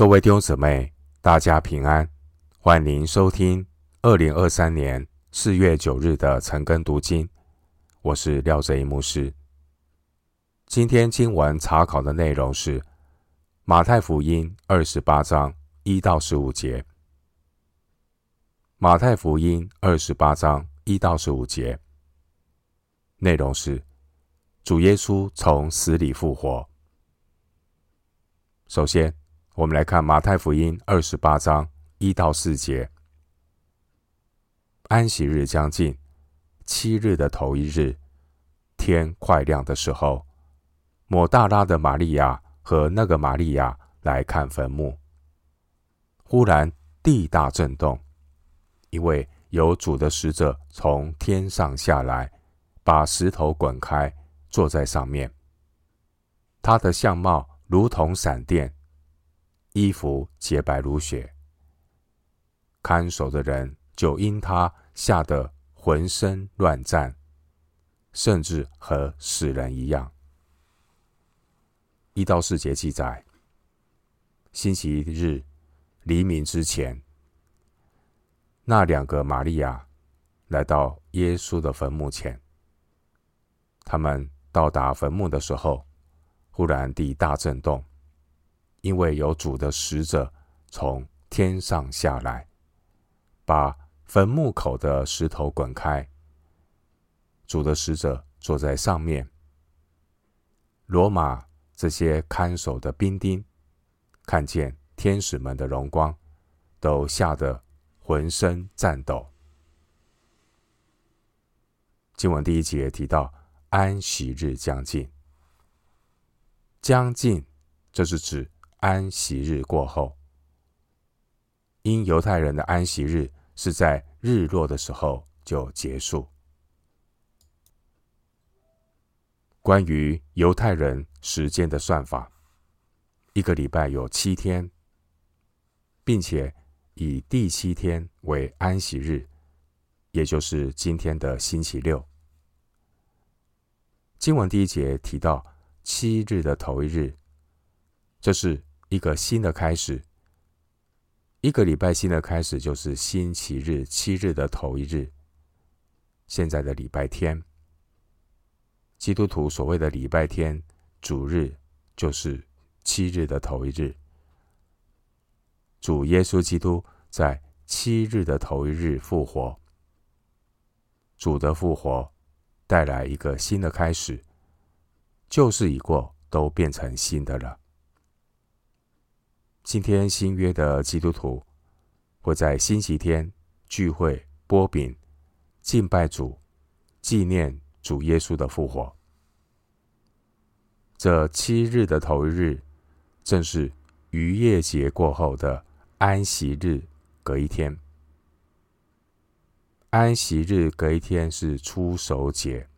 各位弟兄姊妹，大家平安，欢迎收听二零二三年四月九日的晨更读经。我是廖哲一牧师。今天经文查考的内容是马太福音二十八章一到十五节。马太福音二十八章一到十五节内容是主耶稣从死里复活。首先，我们来看马太福音二十八章一到四节。安息日将近，七日的头一日，天快亮的时候，抹大拉的玛利亚和那个玛利亚来看坟墓。忽然地大震动，因为有主的使者从天上下来，把石头滚开，坐在上面。他的相貌如同闪电。衣服洁白如雪，看守的人就因他吓得浑身乱颤，甚至和死人一样。一到四节记载，星期日黎明之前，那两个玛利亚来到耶稣的坟墓前。他们到达坟墓的时候，忽然地大震动。因为有主的使者从天上下来，把坟墓口的石头滚开。主的使者坐在上面。罗马这些看守的兵丁看见天使们的荣光，都吓得浑身颤抖。经文第一节提到安息日将近，将近，这是指。安息日过后，因犹太人的安息日是在日落的时候就结束。关于犹太人时间的算法，一个礼拜有七天，并且以第七天为安息日，也就是今天的星期六。经文第一节提到七日的头一日，这是。一个新的开始，一个礼拜新的开始就是星期日七日的头一日。现在的礼拜天，基督徒所谓的礼拜天主日，就是七日的头一日。主耶稣基督在七日的头一日复活，主的复活带来一个新的开始，旧事已过，都变成新的了。今天新约的基督徒会在星期天聚会、擘饼、敬拜主、纪念主耶稣的复活。这七日的头一日，正是逾越节过后的安息日，隔一天。安息日隔一天是初守节，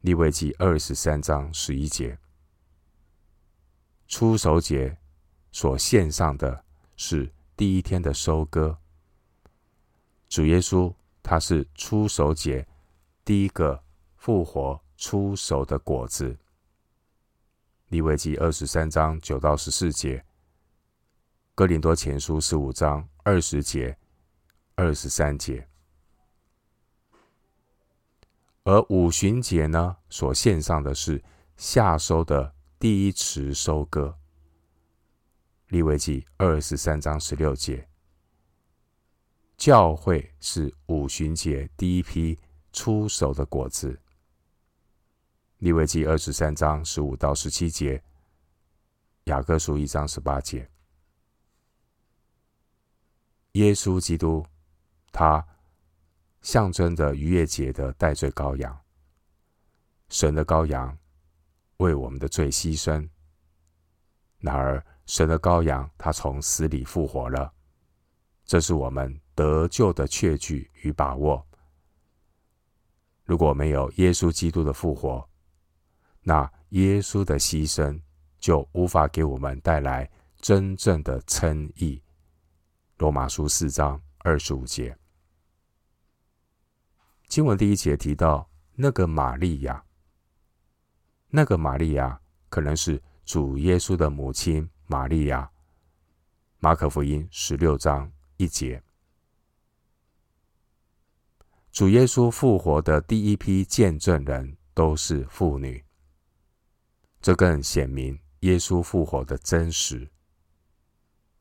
利未记二十三章十一节。初守节。所献上的是第一天的收割。主耶稣他是初熟节第一个复活初熟的果子。利未记二十三章九到十四节，哥林多前书十五章二十节、二十三节。而五旬节呢，所献上的是夏收的第一池收割。利未记二十三章十六节，教会是五旬节第一批出手的果子。利未记二十三章十五到十七节，雅各书一章十八节，耶稣基督，他象征着逾越节的代罪羔羊，神的羔羊为我们的罪牺牲，然而。神的羔羊，他从死里复活了，这是我们得救的确据与把握。如果没有耶稣基督的复活，那耶稣的牺牲就无法给我们带来真正的称义。罗马书四章二十五节，经文第一节提到那个玛利亚，那个玛利亚可能是主耶稣的母亲。玛利亚，马可福音十六章一节。主耶稣复活的第一批见证人都是妇女，这更显明耶稣复活的真实。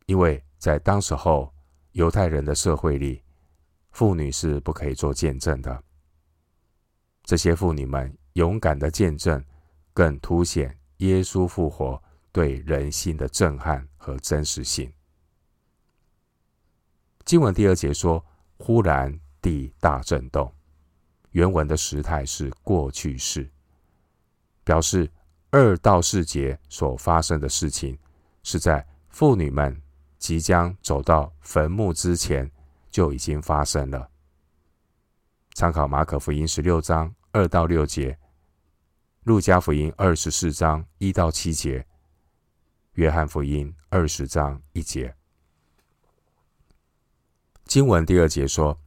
因为在当时候犹太人的社会里，妇女是不可以做见证的。这些妇女们勇敢的见证，更凸显耶稣复活对人心的震撼和真实性。经文第二节说：“忽然。”地大震动，原文的时态是过去式，表示二到四节所发生的事情是在妇女们即将走到坟墓之前就已经发生了。参考马可福音十六章二到六节，路加福音二十四章一到七节，约翰福音二十章一节。经文第二节说。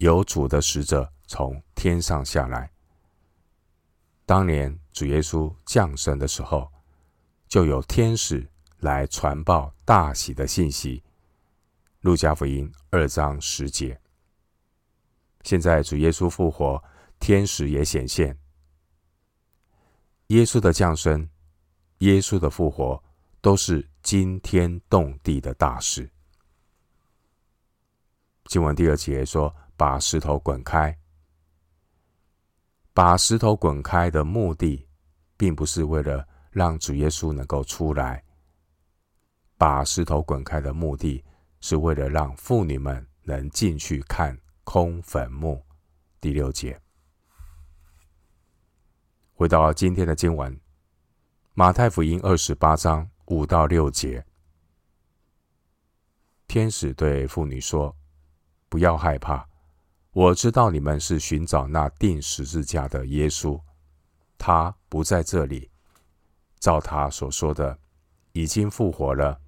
有主的使者从天上下来。当年主耶稣降生的时候，就有天使来传报大喜的信息。路加福音二章十节。现在主耶稣复活，天使也显现。耶稣的降生，耶稣的复活，都是惊天动地的大事。经文第二节说。把石头滚开。把石头滚开的目的，并不是为了让主耶稣能够出来。把石头滚开的目的，是为了让妇女们能进去看空坟墓。第六节。回到今天的经文，马太福音二十八章五到六节，天使对妇女说：“不要害怕。”我知道你们是寻找那钉十字架的耶稣，他不在这里，照他所说的，已经复活了。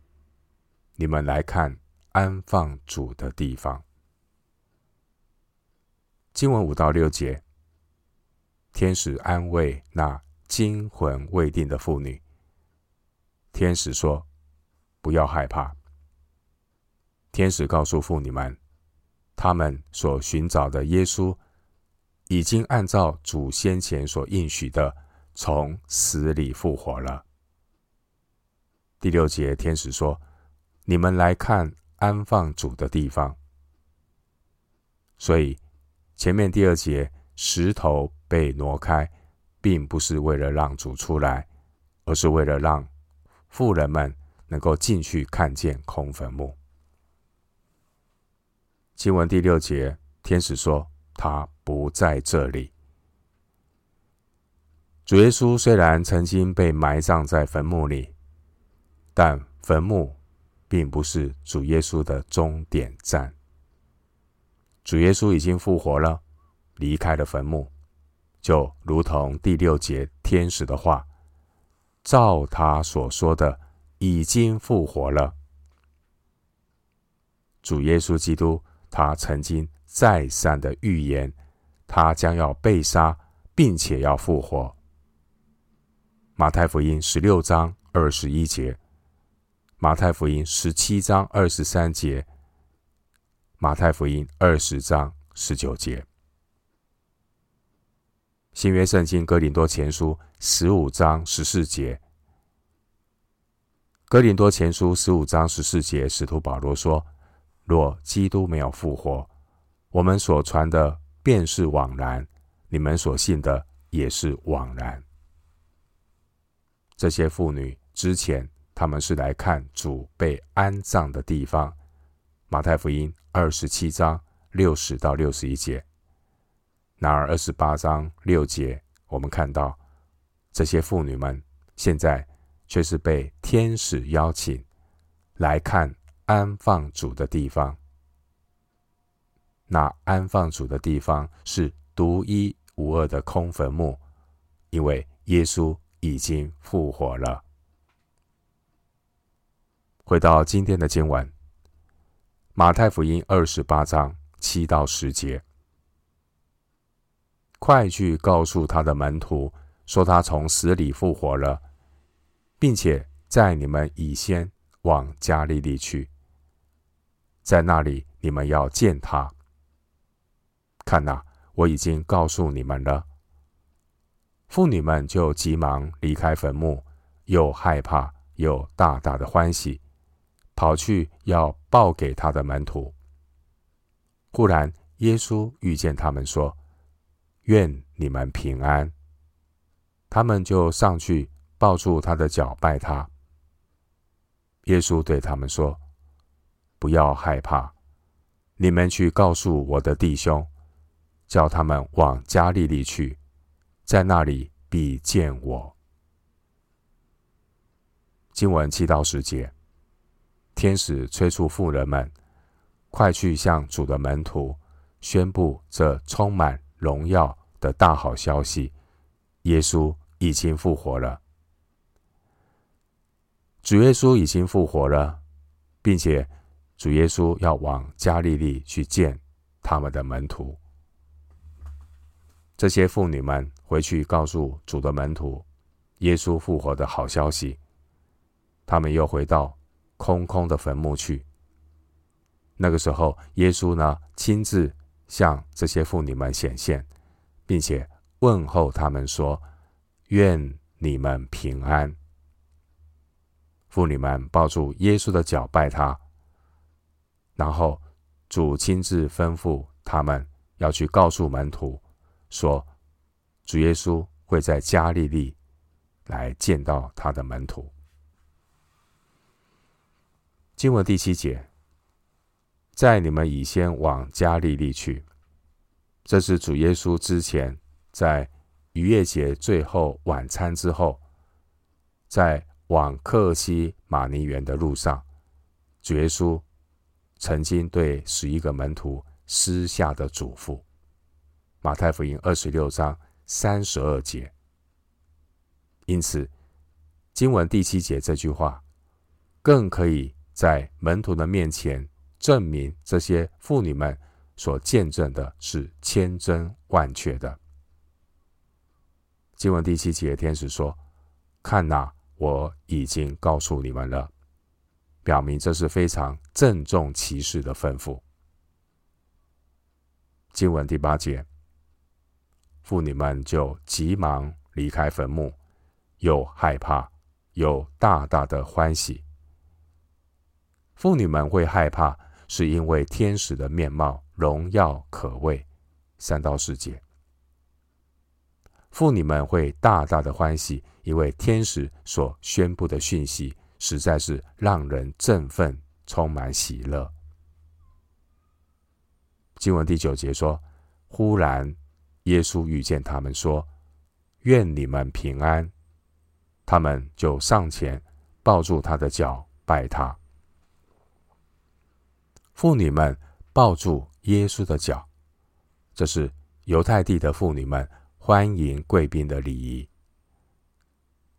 你们来看安放主的地方。经文五到六节，天使安慰那惊魂未定的妇女。天使说：“不要害怕。”天使告诉妇女们。他们所寻找的耶稣，已经按照主先前所应许的，从死里复活了。第六节，天使说：“你们来看安放主的地方。”所以，前面第二节石头被挪开，并不是为了让主出来，而是为了让富人们能够进去看见空坟墓。经文第六节，天使说：“他不在这里。”主耶稣虽然曾经被埋葬在坟墓里，但坟墓并不是主耶稣的终点站。主耶稣已经复活了，离开了坟墓，就如同第六节天使的话，照他所说的，已经复活了。主耶稣基督。他曾经再三的预言，他将要被杀，并且要复活。马太福音十六章二十一节，马太福音十七章二十三节，马太福音二十章十九节。新约圣经哥林多前书十五章十四节，哥林多前书十五章十四节，使徒保罗说。若基督没有复活，我们所传的便是枉然，你们所信的也是枉然。这些妇女之前，他们是来看主被安葬的地方。马太福音二十七章六十到六十一节。然而二十八章六节，我们看到这些妇女们现在却是被天使邀请来看。安放主的地方，那安放主的地方是独一无二的空坟墓，因为耶稣已经复活了。回到今天的经文，马太福音二十八章七到十节，快去告诉他的门徒，说他从死里复活了，并且在你们以先往加利利去。在那里你们要见他。看哪，我已经告诉你们了。妇女们就急忙离开坟墓，又害怕又大大的欢喜，跑去要报给他的门徒。忽然，耶稣遇见他们，说：“愿你们平安。”他们就上去抱住他的脚，拜他。耶稣对他们说：“不要害怕，你们去告诉我的弟兄，叫他们往加利利去，在那里必见我。”经文七到十节，天使催促妇人们快去向主的门徒宣布这充满荣耀的大好消息：耶稣。已经复活了，主耶稣已经复活了，并且主耶稣要往加利利去见他们的门徒。这些妇女们回去告诉主的门徒耶稣复活的好消息，他们又回到空空的坟墓去。那个时候，耶稣呢亲自向这些妇女们显现，并且问候他们说。愿你们平安。妇女们抱住耶稣的脚拜他，然后主亲自吩咐他们要去告诉门徒，说主耶稣会在加利利来见到他的门徒。经文第七节，在你们已先往加利利去，这是主耶稣之前在。逾越节最后晚餐之后，在往客西马尼园的路上，主耶稣曾经对十一个门徒私下的嘱咐。马太福音二十六章三十二节。因此，经文第七节这句话，更可以在门徒的面前证明这些妇女们所见证的是千真万确的。经文第七节，天使说：“看哪，我已经告诉你们了。”表明这是非常郑重其事的吩咐。经文第八节，妇女们就急忙离开坟墓，又害怕又大大的欢喜。妇女们会害怕，是因为天使的面貌荣耀可畏。三到四节。妇女们会大大的欢喜，因为天使所宣布的讯息实在是让人振奋，充满喜乐。经文第九节说：“忽然，耶稣遇见他们，说：‘愿你们平安。’他们就上前抱住他的脚，拜他。妇女们抱住耶稣的脚，这是犹太地的妇女们。”欢迎贵宾的礼仪，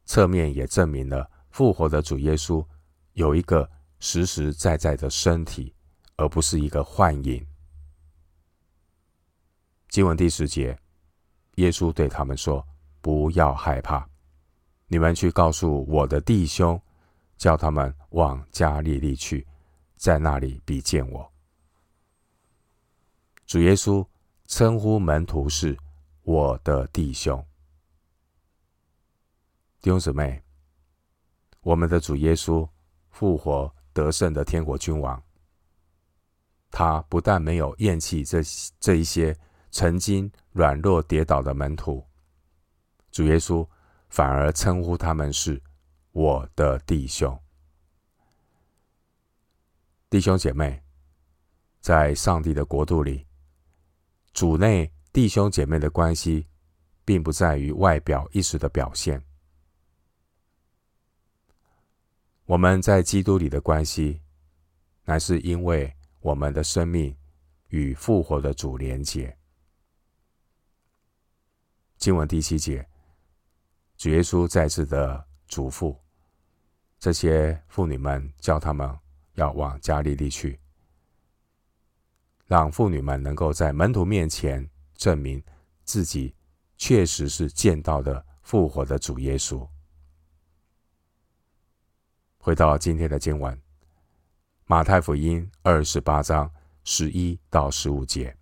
侧面也证明了复活的主耶稣有一个实实在在的身体，而不是一个幻影。经文第十节，耶稣对他们说：“不要害怕，你们去告诉我的弟兄，叫他们往加利利去，在那里必见我。”主耶稣称呼门徒是。我的弟兄、弟兄姊妹，我们的主耶稣复活得胜的天国君王，他不但没有厌弃这这一些曾经软弱跌倒的门徒，主耶稣反而称呼他们是我的弟兄、弟兄姐妹，在上帝的国度里，主内。弟兄姐妹的关系，并不在于外表一时的表现。我们在基督里的关系，乃是因为我们的生命与复活的主连结。经文第七节，主耶稣再次的嘱咐这些妇女们，叫他们要往加利利去，让妇女们能够在门徒面前。证明自己确实是见到的复活的主耶稣。回到今天的经文，马太福音二十八章十一到十五节。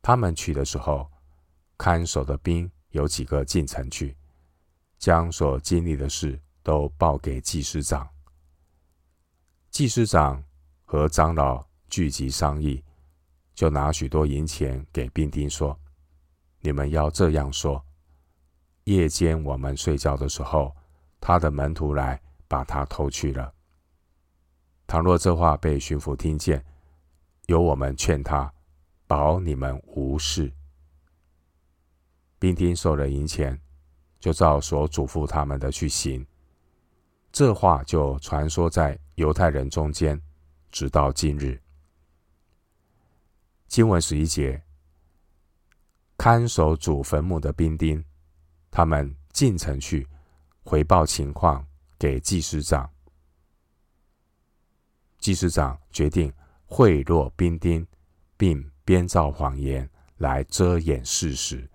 他们去的时候，看守的兵有几个进城去，将所经历的事都报给祭司长。祭司长和长老聚集商议，就拿许多银钱给兵丁说：“你们要这样说：夜间我们睡觉的时候，他的门徒来把他偷去了。倘若这话被巡抚听见，由我们劝他，保你们无事。”兵丁收了银钱，就照所嘱咐他们的去行。这话就传说在犹太人中间，直到今日。经文十一节，看守主坟墓的兵丁，他们进城去回报情况给祭司长。祭司长决定贿赂兵丁，并编造谎言来遮掩事实，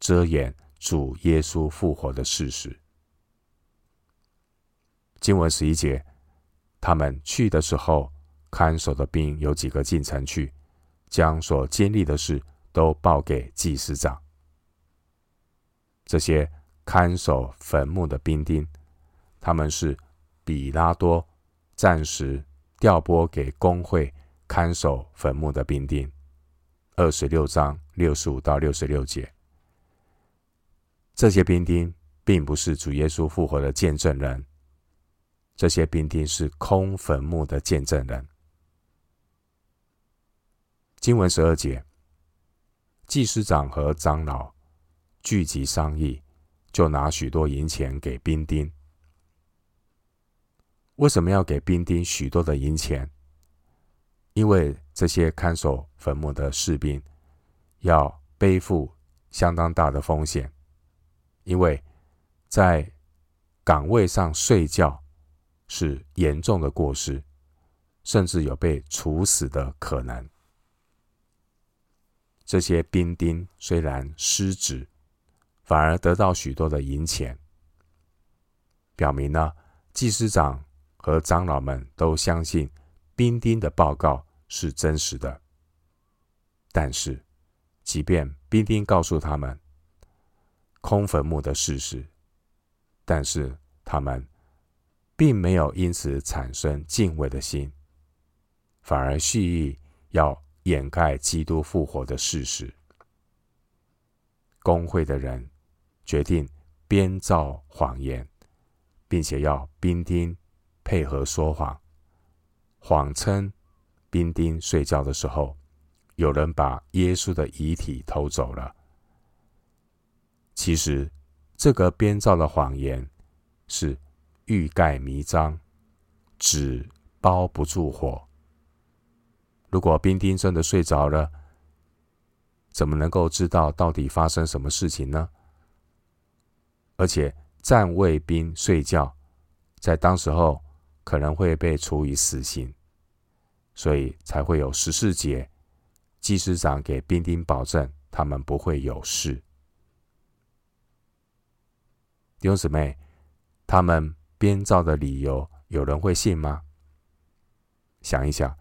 遮掩主耶稣复活的事实。经文十一节，他们去的时候，看守的兵有几个进城去，将所经历的事都报给祭司长。这些看守坟墓的兵丁，他们是比拉多暂时调拨给工会看守坟墓的兵丁。二十六章六十五到六十六节，这些兵丁并不是主耶稣复活的见证人。这些兵丁是空坟墓的见证人。经文十二节，祭司长和长老聚集商议，就拿许多银钱给兵丁。为什么要给兵丁许多的银钱？因为这些看守坟墓的士兵要背负相当大的风险，因为在岗位上睡觉。是严重的过失，甚至有被处死的可能。这些兵丁虽然失职，反而得到许多的银钱，表明呢，祭司长和长老们都相信兵丁的报告是真实的。但是，即便兵丁告诉他们空坟墓的事实，但是他们。并没有因此产生敬畏的心，反而蓄意要掩盖基督复活的事实。工会的人决定编造谎言，并且要兵丁配合说谎，谎称兵丁睡觉的时候，有人把耶稣的遗体偷走了。其实，这个编造的谎言是。欲盖弥彰，纸包不住火。如果兵丁真的睡着了，怎么能够知道到底发生什么事情呢？而且站卫兵睡觉，在当时候可能会被处以死刑，所以才会有十四节，祭司长给兵丁保证，他们不会有事。弟兄姊妹，他们。编造的理由，有人会信吗？想一想，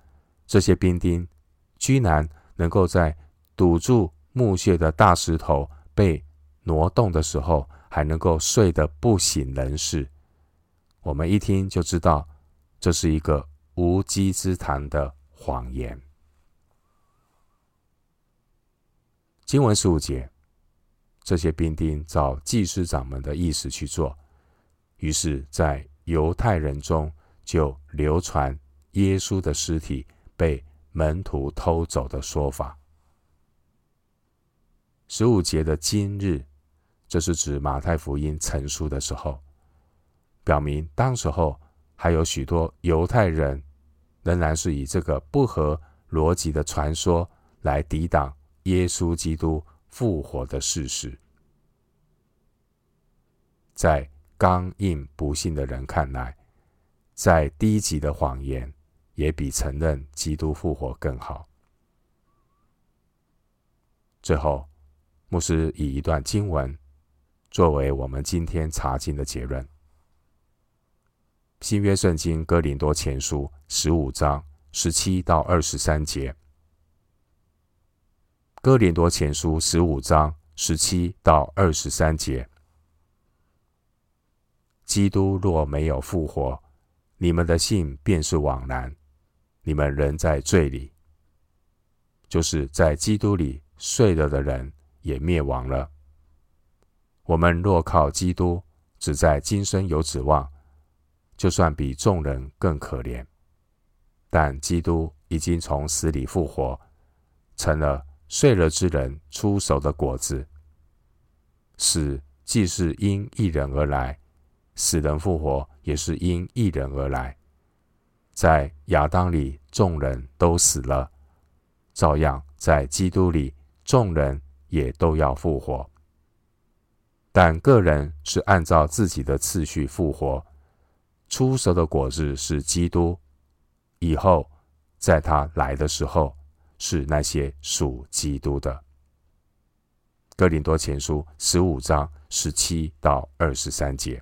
这些兵丁居然能够在堵住墓穴的大石头被挪动的时候，还能够睡得不省人事，我们一听就知道这是一个无稽之谈的谎言。经文十五节，这些兵丁照祭司长们的意思去做。于是，在犹太人中就流传耶稣的尸体被门徒偷走的说法。十五节的今日，这是指马太福音成书的时候，表明当时候还有许多犹太人仍然是以这个不合逻辑的传说来抵挡耶稣基督复活的事实，在。刚硬不信的人看来，再低级的谎言也比承认基督复活更好。最后，牧师以一段经文作为我们今天查经的结论：新约圣经哥林多前书十五章十七到二十三节。哥林多前书十五章十七到二十三节。基督若没有复活，你们的信便是枉然，你们仍在罪里。就是在基督里睡了的人也灭亡了。我们若靠基督，只在今生有指望，就算比众人更可怜。但基督已经从死里复活，成了睡了之人出手的果子。死既是因一人而来。死人复活也是因一人而来，在亚当里众人都死了，照样在基督里众人也都要复活。但个人是按照自己的次序复活，初熟的果子是基督，以后在他来的时候是那些属基督的。哥林多前书十五章十七到二十三节。